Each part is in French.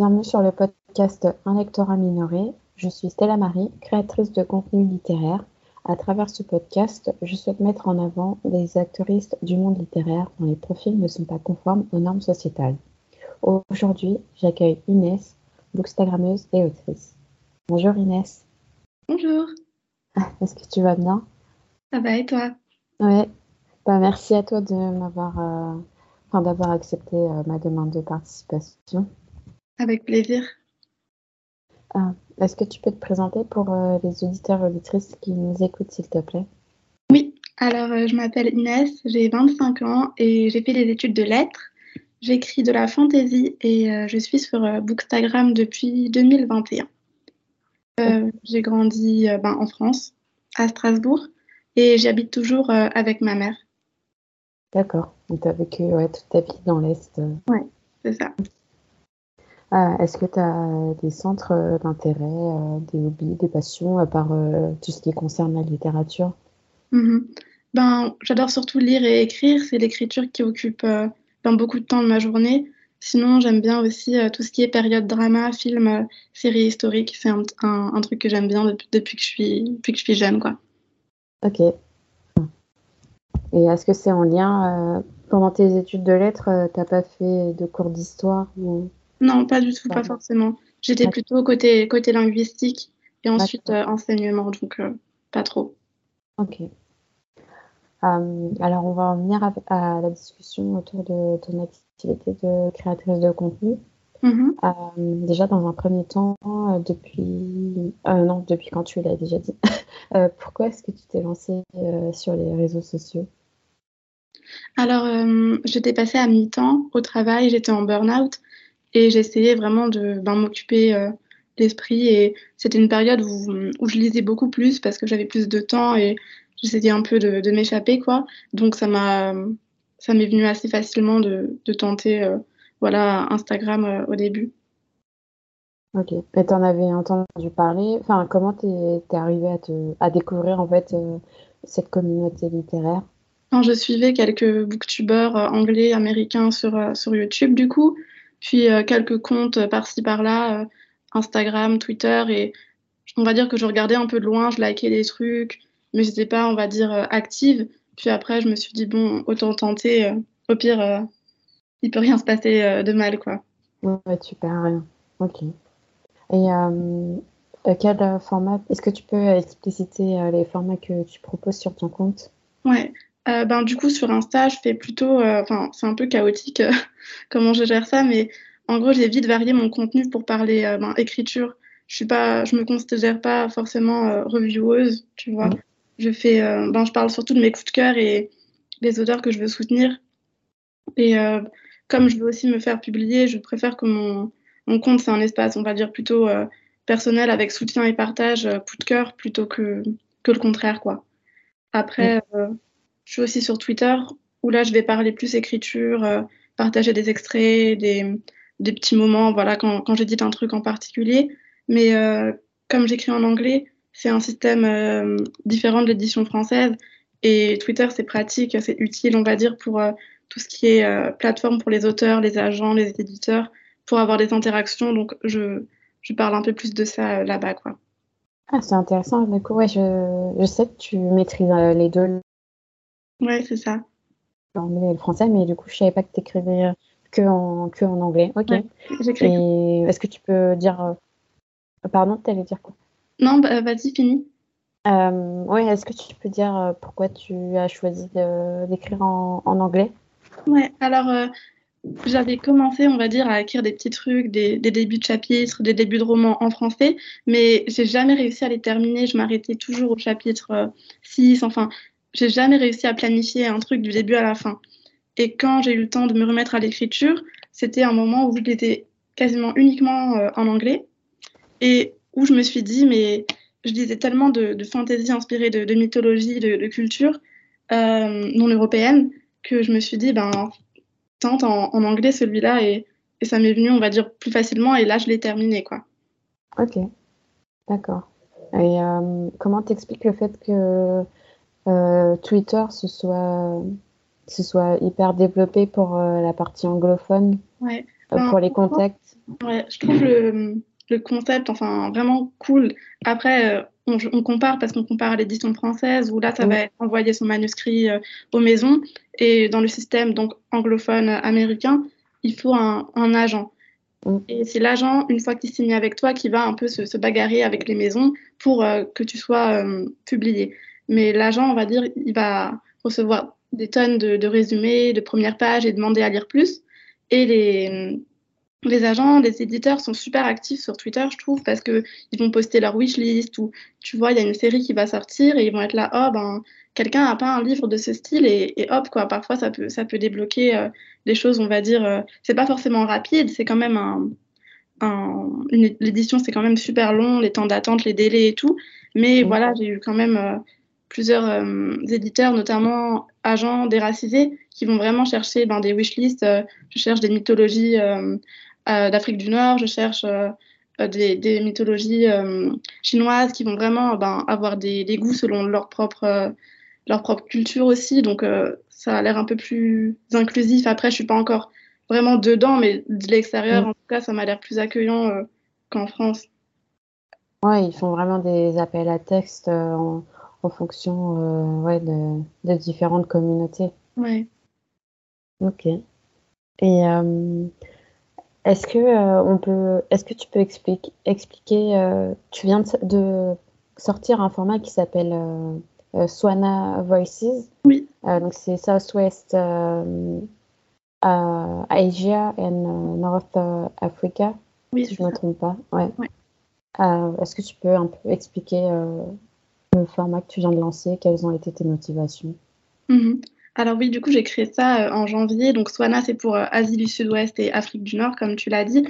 bienvenue sur le podcast Un lectorat minoré. Je suis Stella Marie, créatrice de contenu littéraire. À travers ce podcast, je souhaite mettre en avant des actrices du monde littéraire dont les profils ne sont pas conformes aux normes sociétales. Aujourd'hui, j'accueille Inès, bookstagrammeuse et autrice. Bonjour Inès. Bonjour. Est-ce que tu vas bien? Ça va et toi? Oui. Bah, merci à toi de m'avoir, euh, enfin, d'avoir accepté euh, ma demande de participation. Avec plaisir. Ah, Est-ce que tu peux te présenter pour euh, les auditeurs et auditrices qui nous écoutent, s'il te plaît? Oui, alors euh, je m'appelle Inès, j'ai 25 ans et j'ai fait des études de lettres. J'écris de la fantaisie et euh, je suis sur euh, Bookstagram depuis 2021. Euh, j'ai grandi euh, ben, en France, à Strasbourg, et j'habite toujours euh, avec ma mère. D'accord. Donc, tu as vécu ouais, toute ta vie dans l'Est. euh. C'est ça. Ah, Est-ce que tu as des centres euh, d'intérêt, euh, des hobbies, des passions, à part euh, tout ce qui concerne la littérature? Mhm. Ben, j'adore surtout lire et écrire, c'est l'écriture qui occupe euh, ben, beaucoup de temps de ma journée. Sinon, j'aime bien aussi euh, tout ce qui est période drama, film, euh, série historique. C'est un, un- un truc que j'aime bien depuis, depuis que je suis, depuis que je suis jeune, quoi. Ok. Et est-ce que c'est en lien euh, pendant tes études de lettres, euh, t'as pas fait de cours d'histoire ou... Non, pas du tout, pas forcément. J'étais plutôt côté, côté linguistique et ensuite euh, enseignement, donc euh, pas trop. Ok. Euh, alors, on va en venir à, à la discussion autour de ton activité de créatrice de contenu. Mhm. Euh, déjà, dans un premier temps, depuis... euh, non, depuis quand tu l'as déjà dit. Pourquoi est-ce que tu t'es lancée sur les réseaux sociaux? Alors, j'étais passée à mi-temps au travail, j'étais en burn-out et j'essayais vraiment de ben, m'occuper euh, l'esprit. Et c'était une période où, où je lisais beaucoup plus parce que j'avais plus de temps et j'essayais un peu de, de m'échapper, quoi. Donc, ça m'a, ça m'est venu assez facilement de, de tenter euh, voilà, Instagram euh, au début. Ok. Et t'en avais entendu parler? Enfin, comment t'es t'es arrivée à te à découvrir en fait euh, cette communauté littéraire? Quand je suivais quelques booktubeurs anglais, américains sur, sur YouTube, du coup, puis euh, quelques comptes euh, par-ci par-là, euh, Instagram, Twitter, et on va dire que je regardais un peu de loin, je likais des trucs, mais j'étais pas, on va dire, active. Puis après, je me suis dit, bon, autant tenter, au pire, il peut rien se passer de mal, quoi. Ouais, tu perds rien. Ok. Et euh, quel format? Est-ce que tu peux expliciter les formats que tu proposes sur ton compte? Ouais. Euh, ben, du coup, sur Insta, je fais plutôt, euh, enfin, c'est un peu chaotique euh, comment je gère ça, mais en gros, j'ai vite varié mon contenu pour parler ben, écriture. Je suis pas, je me considère pas forcément revieweuse, tu vois. Je fais, ben, je parle surtout de mes coups de cœur et des auteurs que je veux soutenir. Et comme je veux aussi me faire publier, je préfère que mon, mon compte, c'est un espace, on va dire, plutôt personnel avec soutien et partage, coup de cœur, plutôt que, que le contraire, quoi. Après, euh, je suis aussi sur Twitter, où là, je vais parler plus écriture, euh, partager des extraits, des, petits moments, voilà, quand, quand j'édite un truc en particulier. Mais euh, comme j'écris en anglais, c'est un système euh, différent de l'édition française. Et Twitter, c'est pratique, c'est utile, on va dire, pour tout ce qui est plateforme pour les auteurs, les agents, les éditeurs, pour avoir des interactions. Donc, je, parle un peu plus de ça là-bas, quoi. Ah, c'est intéressant. Du coup, ouais, je, sais que tu maîtrises les deux, Ouais, c'est ça. l'anglais et le français, mais du coup, je savais pas que tu écrivais que en, que en anglais. Ok. Ouais. J'écris. Et est-ce que tu peux dire... euh, Pardon, t'allais dire quoi? Non, bah, vas-y, fini. Euh, ouais, est-ce que tu peux dire euh, pourquoi tu as choisi de- d'écrire en, en anglais? Ouais, alors euh, j'avais commencé, on va dire, à écrire des petits trucs, des, des débuts de chapitres, des débuts de romans en français, mais j'ai jamais réussi à les terminer. Je m'arrêtais toujours au chapitre euh, 6, enfin, j'ai jamais réussi à planifier un truc du début à la fin. Et quand j'ai eu le temps de me remettre à l'écriture, c'était un moment où j'étais quasiment uniquement euh, en anglais et où je me suis dit, mais je lisais tellement de, de fantaisie inspirée de, de mythologie, de, de culture euh, non européenne, que je me suis dit, ben, tente en, anglais celui-là, et, et ça m'est venu, on va dire, plus facilement, et là, je l'ai terminé, quoi. Ok, d'accord. Et euh, comment t'expliques le fait que Twitter se soit, se soit hyper développé pour euh, la partie anglophone? Ouais. pour les contacts. Ouais, je trouve le, le, concept enfin vraiment cool. Après, on, on compare parce qu'on compare à l'édition française où là, ça va envoyer son manuscrit aux maisons et dans le système donc anglophone américain, il faut un, un agent. Et c'est l'agent, une fois qu'il signe avec toi, qui va un peu se, se bagarrer avec les maisons pour euh, que tu sois euh, publié. Mais l'agent, on va dire, il va recevoir des tonnes de, de, résumés, de premières pages et demander à lire plus. Et les, les agents, les éditeurs sont super actifs sur Twitter, je trouve, parce qu'ils vont poster leur wishlist ou tu vois, il y a une série qui va sortir et ils vont être là, oh ben, quelqu'un a pas un livre de ce style et, et, hop, quoi. Parfois, ça peut, ça peut débloquer euh, des choses, on va dire. Euh, c'est pas forcément rapide, c'est quand même un. un L'édition, c'est quand même super long, les temps d'attente, les délais et tout. Mais voilà, j'ai eu quand même euh, plusieurs euh, éditeurs, notamment agents déracisés, qui vont vraiment chercher ben, des wishlists. je cherche des mythologies d'Afrique du Nord, je cherche. Des, des, mythologies chinoises qui vont vraiment ben, avoir des, des, goûts selon leur propre leur propre culture aussi. Donc, euh, ça a l'air un peu plus inclusif. Après, je suis pas encore vraiment dedans, mais de l'extérieur, mm. en tout cas, ça m'a l'air plus accueillant euh, qu'en France. Ouais, ils font vraiment des appels à texte euh, en, en, fonction ouais, de, de, différentes communautés. Ouais. Ok. Et est-ce que on peut, est-ce que tu peux expliquer, expliquer tu viens de, de, sortir un format qui s'appelle euh, Swana Voices. Oui. Euh, donc c'est Southwest euh, Asia et North Africa. Oui, si je ne me trompe pas. Ouais. ouais. Est-ce que tu peux un peu expliquer le format que tu viens de lancer Quelles ont été tes motivations? Mm-hmm. Alors oui, du coup, j'ai créé ça en janvier. Donc Swana, c'est pour Asie du Sud-Ouest et Afrique du Nord, comme tu l'as dit.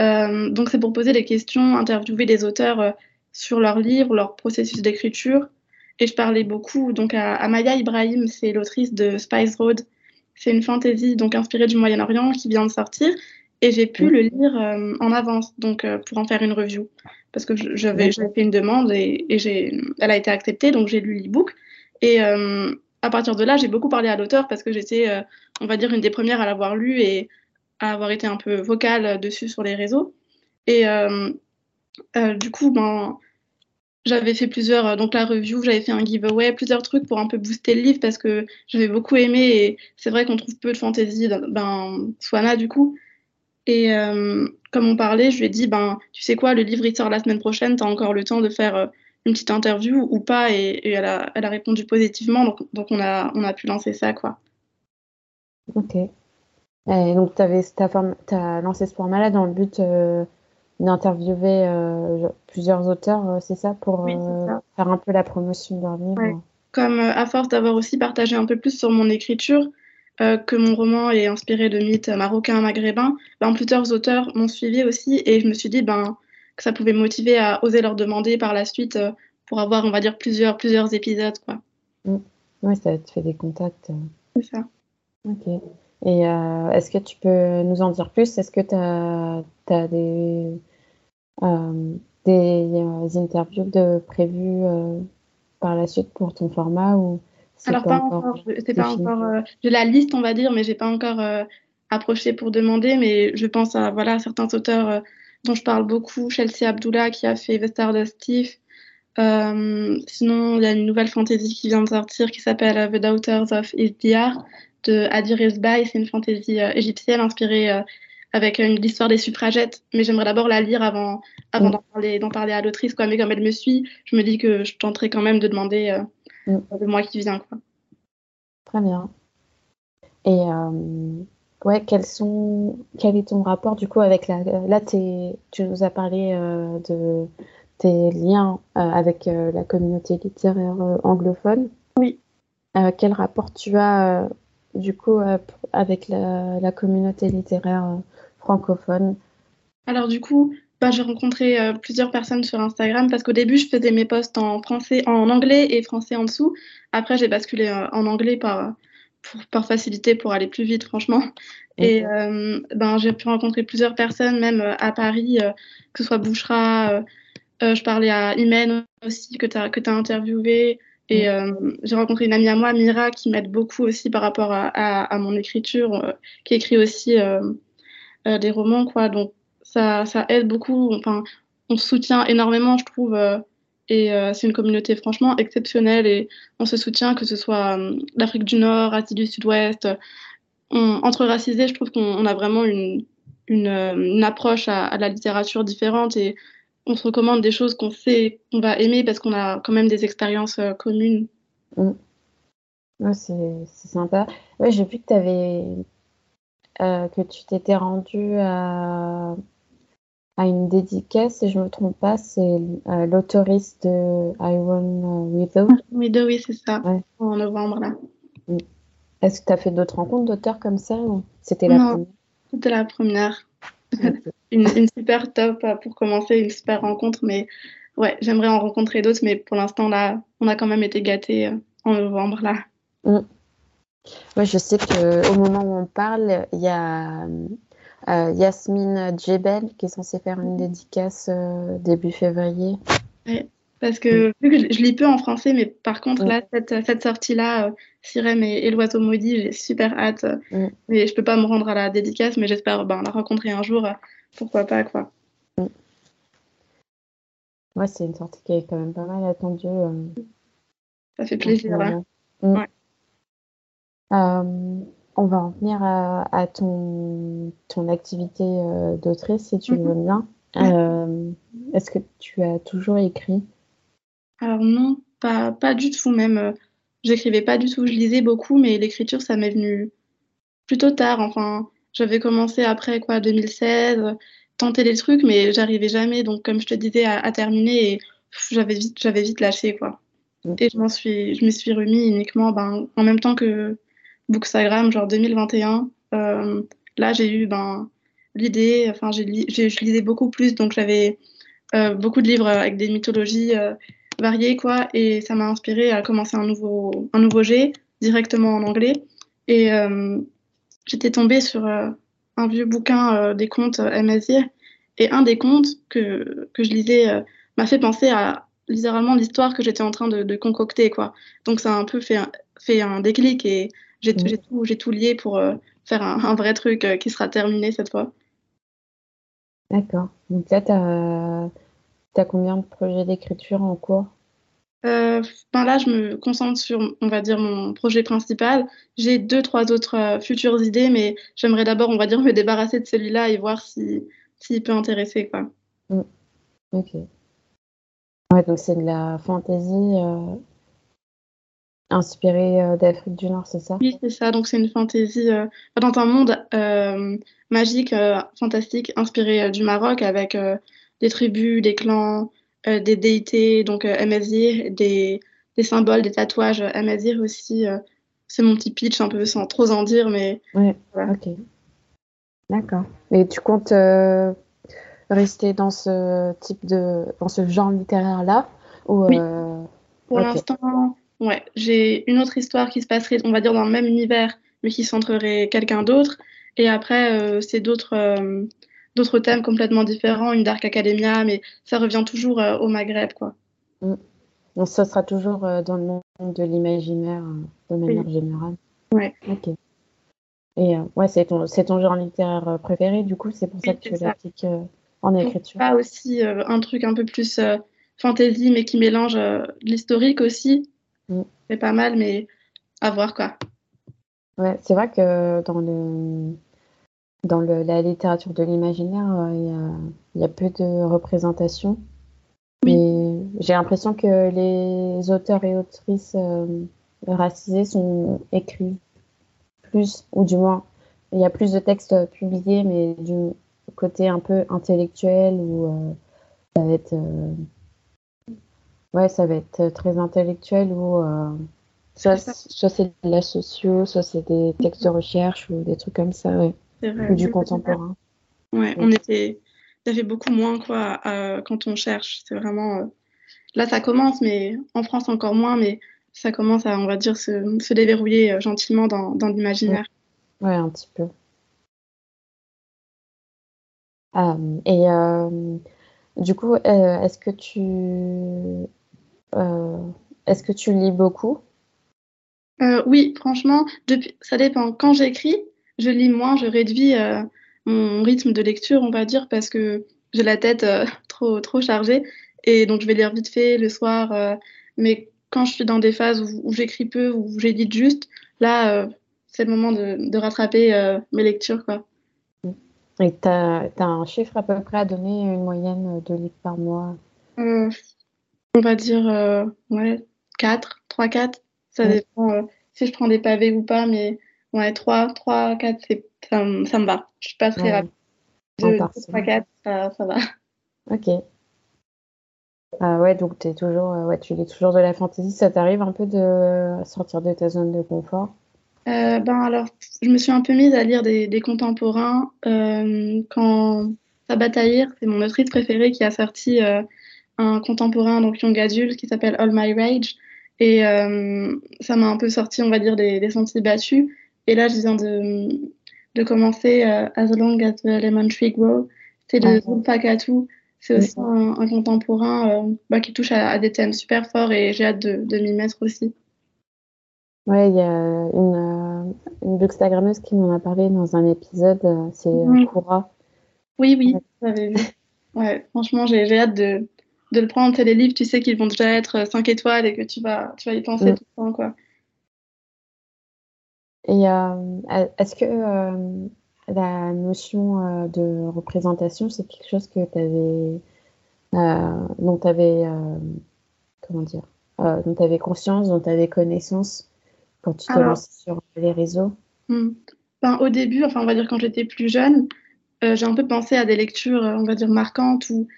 Euh, donc c'est pour poser des questions, interviewer des auteurs euh, sur leurs livres, leur processus d'écriture, et je parlais beaucoup donc à, à Maya Ibrahim, c'est l'autrice de Spice Road. C'est une fantaisie donc inspirée du Moyen-Orient qui vient de sortir et j'ai pu le lire euh, en avance donc euh, pour en faire une review parce que j'avais fait une demande et, elle a été acceptée donc j'ai lu l'e-book. Et euh, à partir de là j'ai beaucoup parlé à l'auteur parce que j'étais euh, on va dire une des premières à l'avoir lu et à avoir été un peu vocale dessus sur les réseaux. Et euh, du coup ben j'avais fait plusieurs, donc la review, j'avais fait un giveaway, plusieurs trucs pour un peu booster le livre parce que j'avais beaucoup aimé et c'est vrai qu'on trouve peu de fantasy, ben, Swana du coup. Et euh, comme on parlait, je lui ai dit, ben, tu sais quoi, le livre il sort la semaine prochaine, tu as encore le temps de faire euh, une petite interview ou pas et, et elle, a, elle, a, répondu positivement, donc, donc on, a, on a pu lancer ça, quoi. Ok. Et donc tu as, lancé ce format-là dans le but euh, d'interviewer euh, plusieurs auteurs, euh, c'est ça, pour oui, ça. faire un peu la promotion de leur livre? Ouais. Comme à force d'avoir aussi partagé un peu plus sur mon écriture, que mon roman est inspiré de mythes marocains, maghrébins, ben, plusieurs auteurs m'ont suivi aussi et je me suis dit ben, que ça pouvait motiver à oser leur demander par la suite pour avoir, on va dire, plusieurs, plusieurs épisodes. Quoi. Mmh. Oui, ça te fait des contacts. C'est ça. Ok. Et euh, est-ce que tu peux nous en dire plus? Est-ce que tu as, as, des, euh, des euh, interviews de prévues euh, par la suite pour ton format ou Alors pas, pas encore, c'est pas encore. Euh, j'ai la liste, on va dire, mais j'ai pas encore euh, approché pour demander. Mais je pense à voilà certains auteurs dont je parle beaucoup, Chelsea Abdullah qui a fait The Stardust Thief. sinon, il y a une nouvelle fantasy qui vient de sortir qui s'appelle The Daughters of Isdiar de Adir Esbaï. C'est une fantaisie égyptienne inspirée avec une l'histoire des suffragettes, mais j'aimerais d'abord la lire avant, avant mm. d'en parler, d'en parler à l'autrice, quoi. Mais comme elle me suit, je me dis que je tenterai quand même de demander euh, mm. le mois qui vient, quoi. Très bien. Et euh, ouais, quels sont, quel est ton rapport du coup avec la, là, tu nous as parlé euh, de tes liens euh, avec la communauté littéraire anglophone. Oui. quel rapport tu as du coup avec la, la communauté littéraire francophone? Alors du coup, bah, j'ai rencontré euh, plusieurs personnes sur Instagram parce qu'au début, je faisais mes posts en français, en anglais et français en dessous. Après, j'ai basculé euh, en anglais par, pour, par facilité pour aller plus vite, franchement. Et euh, ben, j'ai pu rencontrer plusieurs personnes, même euh, à Paris, euh, que ce soit Bouchra. je parlais à Imen aussi, que tu as, que as interviewé. Et j'ai rencontré une amie à moi, Mira, qui m'aide beaucoup aussi par rapport à, à, à mon écriture, qui écrit aussi des romans, quoi. Donc, ça, ça aide beaucoup. Enfin, on se soutient énormément, je trouve. et c'est une communauté franchement exceptionnelle et on se soutient, que ce soit l'Afrique du Nord, Asie du Sud-Ouest. entre racisés, je trouve qu'on a vraiment une, une, approche à, la littérature différente et on se recommande des choses qu'on sait qu'on va aimer parce qu'on a quand même des expériences communes. Mm. c'est sympa. Ouais, j'ai vu que avais euh, que tu t'étais rendu à, à, une dédicace, si je ne me trompe pas, c'est euh, l'autoriste de Iron Widow. Widow, oui, c'est ça, en novembre là. Mm. Est-ce que tu as fait d'autres rencontres d'auteurs comme ça ou c'était la première? C'était la première. une, une, super top pour commencer, une super rencontre, mais ouais, j'aimerais en rencontrer d'autres, mais pour l'instant là, on a quand même été gâtés euh, en novembre là. Mm. Ouais, je sais qu'au moment où on parle, il y a euh, Yasmine Djebel qui est censée faire une dédicace euh, début février. Oui, parce que, vu que je, lis peu en français, mais par contre, là, cette, cette sortie-là, euh, Sirène et, l'oiseau maudit, j'ai super hâte. Mais je peux pas me rendre à la dédicace, mais j'espère ben, la rencontrer un jour. pourquoi pas, quoi. Ouais, c'est une sortie qui est quand même pas mal attendue. Ça fait plaisir. Hein. Ouais. Euh, on va en venir à, ton, ton activité euh, d'autrice, si tu mhm. veux bien. Euh, est-ce que tu as toujours écrit? Alors non, pas, pas du tout même. J'écrivais pas du tout, je lisais beaucoup, mais l'écriture, ça m'est venu plutôt tard. Enfin, j'avais commencé après quoi, 2016, tenter des trucs, mais j'arrivais jamais. Donc, comme je te disais, à, terminer, et j'avais vite, j'avais vite lâché quoi. Mm. Et je m'en suis, je me suis remis uniquement, ben, en même temps que Bookstagram, genre 2021. Euh, là, j'ai eu ben, l'idée, enfin, je lisais beaucoup plus, donc j'avais euh, beaucoup de livres avec des mythologies euh, variées, quoi, et ça m'a inspiré à commencer un nouveau, un nouveau jet directement en anglais. Et j'étais tombée sur un vieux bouquin des contes Amazir, et un des contes que, que je lisais m'a fait penser à littéralement l'histoire que j'étais en train de, concocter, quoi. Donc ça a un peu fait fait un déclic et j'ai tout, tout, lié pour euh, faire un, vrai truc euh, qui sera terminé cette fois. D'accord. Donc là, tu as, combien de projets d'écriture en cours? Euh, ben Là, je me concentre sur, on va dire, mon projet principal. J'ai deux, trois autres futures idées, mais j'aimerais d'abord, on va dire, me débarrasser de celui-là et voir s'il si, peut intéresser. Quoi. Mm. Ok. Ouais, donc c'est de la fantaisie Inspiré euh, d'Afrique du Nord, c'est ça? Oui, c'est ça. Donc, c'est une fantaisie euh, dans un monde euh, magique, fantastique, inspiré du Maroc, avec des tribus, des clans, des déités, donc Amazir, des, des, symboles, des tatouages Amazir aussi. c'est mon petit pitch, un peu sans trop en dire, mais. Oui, ok. D'accord. Et tu comptes rester dans ce type de. dans ce genre littéraire-là ou, oui. Pour l'instant Ouais, j'ai une autre histoire qui se passerait, on va dire, dans le même univers, mais qui centrerait quelqu'un d'autre. Et après, euh, c'est d'autres euh, d'autres thèmes complètement différents, une Dark Academia, mais ça revient toujours euh, au Maghreb, quoi. Mm. Donc, ça sera toujours dans le monde de l'imaginaire, de manière générale. Ouais. Ok. Et ouais, c'est ton, ton genre littéraire préféré, du coup, c'est pour ça que tu l'appliques en écriture. Pas aussi un truc un peu plus fantasy, mais qui mélange l'historique aussi. C'est pas mal, mais à voir quoi. Ouais, c'est vrai que dans le dans le, la littérature de l'imaginaire, euh, il y, a peu de représentation. Oui. j'ai l'impression que les auteurs et autrices euh, racisés sont écrits plus, ou du moins, il y a plus de textes publiés, mais du côté un peu intellectuel, où euh, ça va être Ouais, ça va être très intellectuel ou euh, soit, c'est de la socio, soit c'est des textes de recherche ou des trucs comme ça, ouais. ou du contemporain. Ouais, on était, ça fait beaucoup moins quoi quand on cherche. C'est vraiment euh, là ça commence, mais en France encore moins, mais ça commence à, on va dire, se, se déverrouiller euh, gentiment dans, dans l'imaginaire. Ouais. un petit peu. et du coup, est-ce que tu euh, est-ce que tu lis beaucoup? Euh, Oui, franchement, depuis, ça dépend. Quand j'écris, je lis moins, je réduis euh, mon rythme de lecture, on va dire, parce que j'ai la tête trop, trop chargée. Et donc, je vais lire vite fait le soir. mais quand je suis dans des phases où, j'écris peu, où j'édite juste, là, c'est le moment de, de rattraper mes lectures, quoi. Et tu as, un chiffre à peu près à donner, une moyenne de livres par mois? Euh, On va dire euh, ouais, 4, 3, 4. Ça dépend euh, si je prends des pavés ou pas, mais ouais, 3, 3 4, ça, ça me va. Je suis pas très rapide. 2, 3, 4, ça, ça va. Ok. Ah ouais, donc es toujours, ouais, tu lis toujours de la fantasy. Ça t'arrive un peu de sortir de ta zone de confort? Euh, ben alors, je me suis un peu mise à lire des, des contemporains euh, quand Sabataïr, c'est mon autrice préférée qui a sorti euh, un contemporain, donc young adulte, qui s'appelle All My Rage. Et euh, ça m'a un peu sorti, on va dire, des, des sentiers battus. Et là, je viens de, de commencer euh, As Long as the Lemon Tree Grow. C'est de Zulfa C'est aussi un, un, contemporain bah, qui touche à, à, des thèmes super forts et j'ai hâte de, de m'y mettre aussi. Ouais, il y a une, euh, une bookstagrammeuse qui m'en a parlé dans un épisode, euh, c'est mmh. Oui, oui, j'avais vu. Ouais, franchement, j'ai hâte de, de, le prendre. Les livres, tu sais qu'ils vont déjà être 5 étoiles et que tu vas, tu vas y penser mmh. tout le temps, quoi. Et euh, est-ce que euh, la notion de représentation, c'est quelque chose que tu avais, dont tu avais, comment dire, dont tu avais conscience, dont tu avais connaissance quand tu te lances sur les réseaux? Hmm. ben, Au début, enfin, on va dire quand j'étais plus jeune, euh, j'ai un peu pensé à des lectures, on va dire, marquantes où,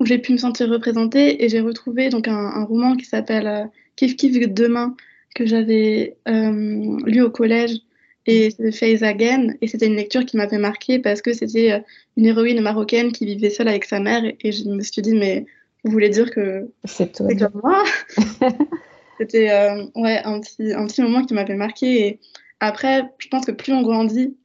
où j'ai pu me sentir représentée et j'ai retrouvé donc un, un roman qui s'appelle euh, Kif Kif demain que j'avais euh, lu au collège. Et c'est Face Again et c'était une lecture qui m'avait marquée parce que c'était euh, une héroïne marocaine qui vivait seule avec sa mère. Et, je me suis dit mais vous voulez dire que c'est toi. comme moi? C'était euh, ouais, un, petit, un petit moment qui m'avait marqué. Et après, je pense que plus on grandit,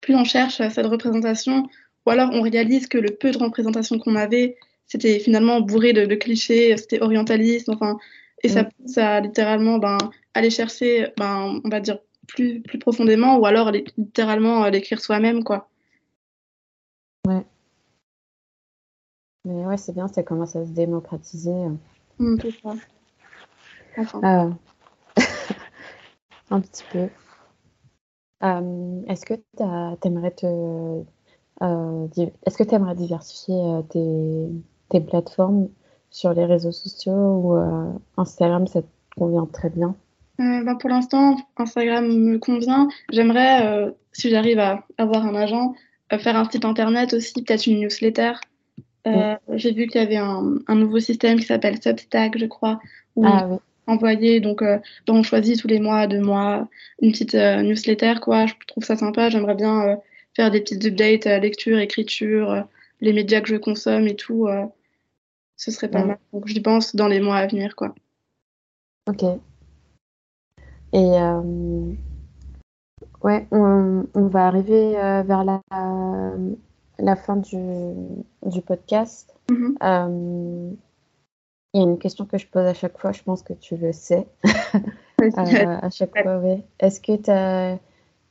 plus on cherche cette représentation, ou alors on réalise que le peu de représentation qu'on avait, c'était finalement bourré de, clichés, c'était orientaliste, enfin, et ça mm. pousse à littéralement ben, aller chercher, ben, on va dire, plus, plus profondément, ou alors littéralement l'écrire soi-même, quoi. Ouais. Mais ouais, c'est bien, ça commence à se démocratiser. Mm, tout ça. Euh, un petit peu. Euh, est-ce que tu aimerais te euh, est-ce que tu aimerais diversifier tes, tes, plateformes sur les réseaux sociaux ou Instagram ça te convient très bien? Bah pour l'instant Instagram me convient j'aimerais si j'arrive à avoir un agent faire un site internet aussi peut-être une newsletter j'ai vu qu'il y avait un, un, nouveau système qui s'appelle Substack je crois où ah, oui envoyer. Donc, euh, on choisit tous les mois, deux mois, une petite euh, newsletter, quoi. Je trouve ça sympa. J'aimerais bien euh, faire des petites updates, lecture, écriture, les médias que je consomme et tout. ce serait pas mal. Donc, j'y pense dans les mois à venir, quoi. Ok. Et ouais, on, on, va arriver vers la, la fin du, du podcast. Mm-hmm. Il y a une question que je pose à chaque fois, je pense que tu le sais. euh, à chaque fois, oui. Est-ce que tu as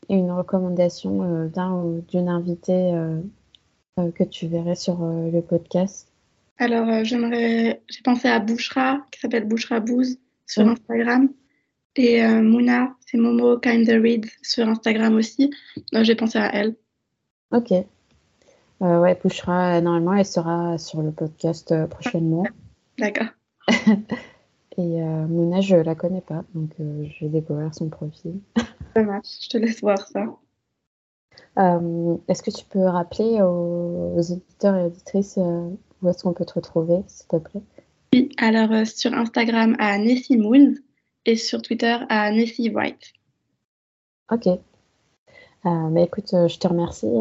une recommandation euh, d'un ou d'une invitée euh, euh, que tu verrais sur le podcast Alors, j'aimerais, j'ai pensé à Bouchra, qui s'appelle Bouchra Bouze sur Instagram. Et Mouna, c'est Momo Kinda Read sur Instagram aussi. j'ai pensé à elle. Ok. ouais, Bouchra, normalement, elle sera sur le podcast prochainement. D'accord. Et euh, Mouna, je la connais pas, donc euh, je vais découvrir son profil. Ça marche, je te laisse voir ça. Euh, est-ce que tu peux rappeler aux, auditeurs et auditrices où est-ce qu'on peut te retrouver, s'il te plaît? Oui, alors sur Instagram à Nessie Moon et sur Twitter à Nessie White. Ok. mais écoute, je te remercie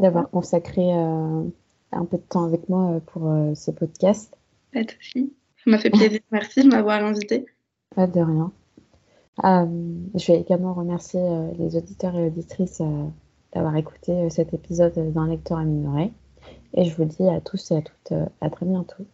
d'avoir consacré un peu de temps avec moi pour ce podcast. Pas de souci. Ça m'a fait plaisir. Merci de m'avoir invité. Pas de rien. Euh, je vais également remercier euh, les auditeurs et auditrices euh, d'avoir écouté cet épisode d'un lecteur amélioré. Et je vous dis à tous et à toutes à très bientôt.